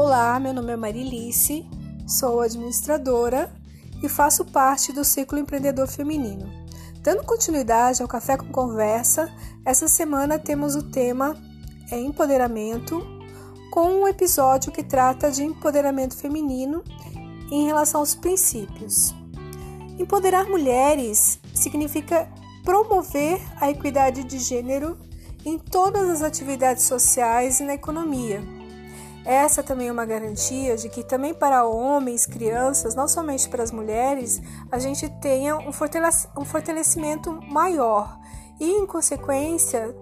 Olá, meu nome é Marilice, sou administradora e faço parte do Ciclo Empreendedor Feminino. Dando continuidade ao Café com Conversa, essa semana temos o tema empoderamento, com um episódio que trata de empoderamento feminino em relação aos princípios. Empoderar mulheres significa promover a equidade de gênero em todas as atividades sociais e na economia. Essa também é uma garantia de que também para homens, crianças, não somente para as mulheres, a gente tenha um fortalecimento maior e, em consequência,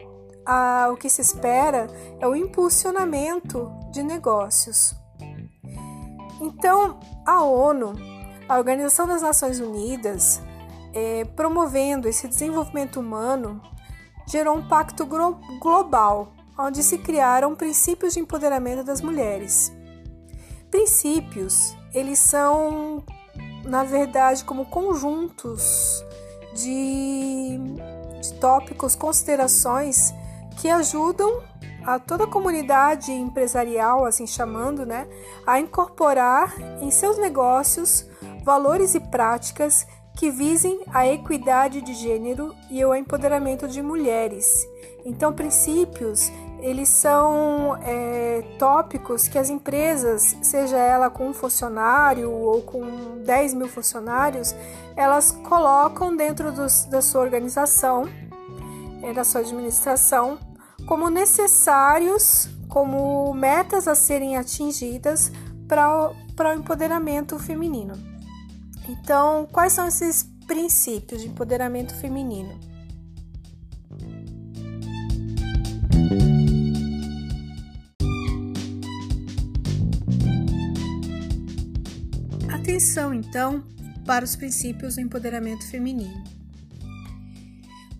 a, o que se espera é o impulsionamento de negócios. Então, a ONU, a Organização das Nações Unidas, é, promovendo esse desenvolvimento humano, gerou um pacto global, onde se criaram princípios de empoderamento das mulheres. Princípios, eles são, na verdade, como conjuntos de, de tópicos, considerações que ajudam a toda a comunidade empresarial, assim chamando, né, a incorporar em seus negócios valores e práticas que visem a equidade de gênero e o empoderamento de mulheres. Então, princípios eles são é, tópicos que as empresas, seja ela com um funcionário ou com 10 mil funcionários, elas colocam dentro dos, da sua organização, é, da sua administração, como necessários, como metas a serem atingidas para o empoderamento feminino. Então, quais são esses princípios de empoderamento feminino? Atenção, então, para os princípios do empoderamento feminino.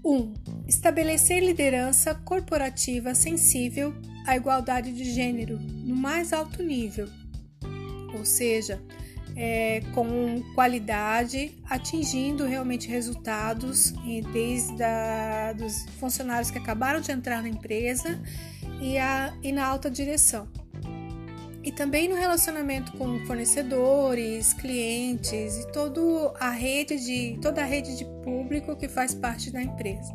1. Um, estabelecer liderança corporativa sensível à igualdade de gênero no mais alto nível, ou seja, é, com qualidade, atingindo realmente resultados desde a, dos funcionários que acabaram de entrar na empresa e, a, e na alta direção. E também no relacionamento com fornecedores, clientes e todo a rede de, toda a rede de público que faz parte da empresa.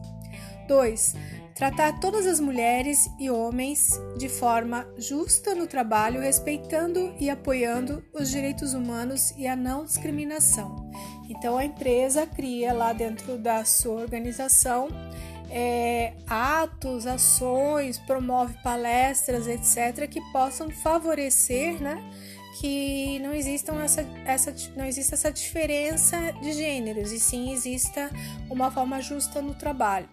2. Tratar todas as mulheres e homens de forma justa no trabalho, respeitando e apoiando os direitos humanos e a não discriminação. Então, a empresa cria lá dentro da sua organização é, atos, ações, promove palestras, etc., que possam favorecer, né? Que não existam essa, essa, não exista essa diferença de gêneros, e sim exista uma forma justa no trabalho.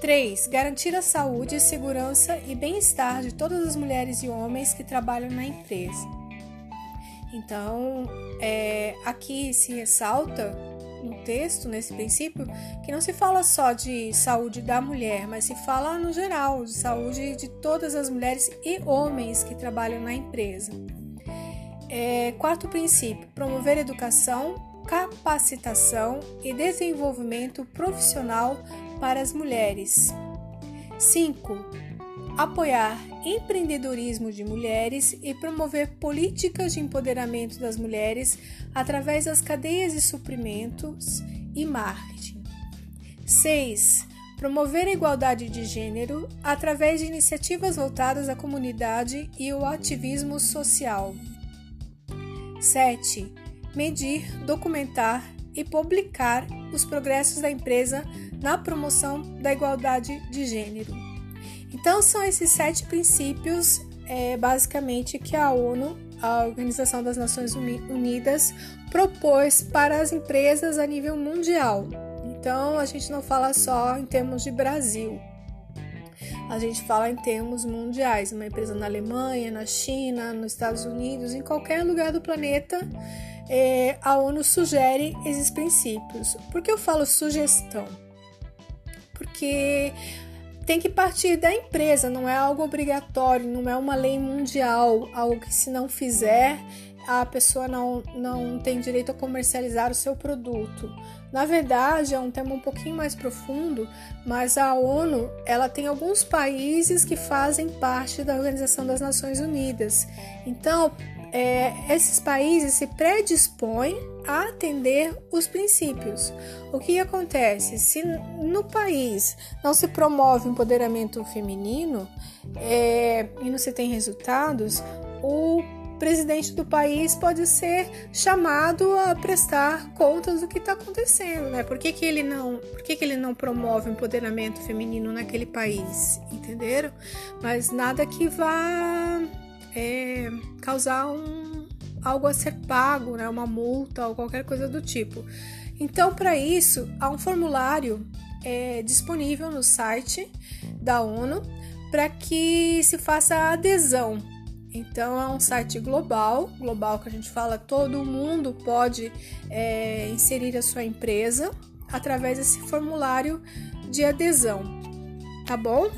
3. Garantir a saúde, segurança e bem-estar de todas as mulheres e homens que trabalham na empresa. Então, é, aqui se ressalta texto, nesse princípio, que não se fala só de saúde da mulher, mas se fala no geral, de saúde de todas as mulheres e homens que trabalham na empresa. É, quarto princípio: promover educação, capacitação e desenvolvimento profissional para as mulheres. 5. Apoiar empreendedorismo de mulheres e promover políticas de empoderamento das mulheres através das cadeias de suprimentos e marketing. 6. Promover a igualdade de gênero através de iniciativas voltadas à comunidade e ao ativismo social. 7. Medir, documentar e publicar os progressos da empresa na promoção da igualdade de gênero. Então, são esses sete princípios, é, basicamente, que a ONU, a Organização das Nações Unidas, propôs para as empresas a nível mundial. Então, a gente não fala só em termos de Brasil, a gente fala em termos mundiais. Uma empresa na Alemanha, na China, nos Estados Unidos, em qualquer lugar do planeta, é, a ONU sugere esses princípios. Por que eu falo sugestão? Porque tem que partir da empresa, não é algo obrigatório, não é uma lei mundial, algo que se não fizer a pessoa não, não tem direito a comercializar o seu produto. Na verdade, é um tema um pouquinho mais profundo, mas a ONU ela tem alguns países que fazem parte da Organização das Nações Unidas. Então, é, esses países se predispõem a atender os princípios. O que acontece? Se no país não se promove o empoderamento feminino é, e não se tem resultados, o presidente do país pode ser chamado a prestar contas do que está acontecendo, né? Por que, que ele não, por que, que ele não promove o empoderamento feminino naquele país, entenderam? Mas nada que vá é, causar um, algo a ser pago, né? Uma multa ou qualquer coisa do tipo. Então, para isso, há um formulário é, disponível no site da ONU para que se faça a adesão então é um site global, global que a gente fala, todo mundo pode é, inserir a sua empresa através desse formulário de adesão, tá bom?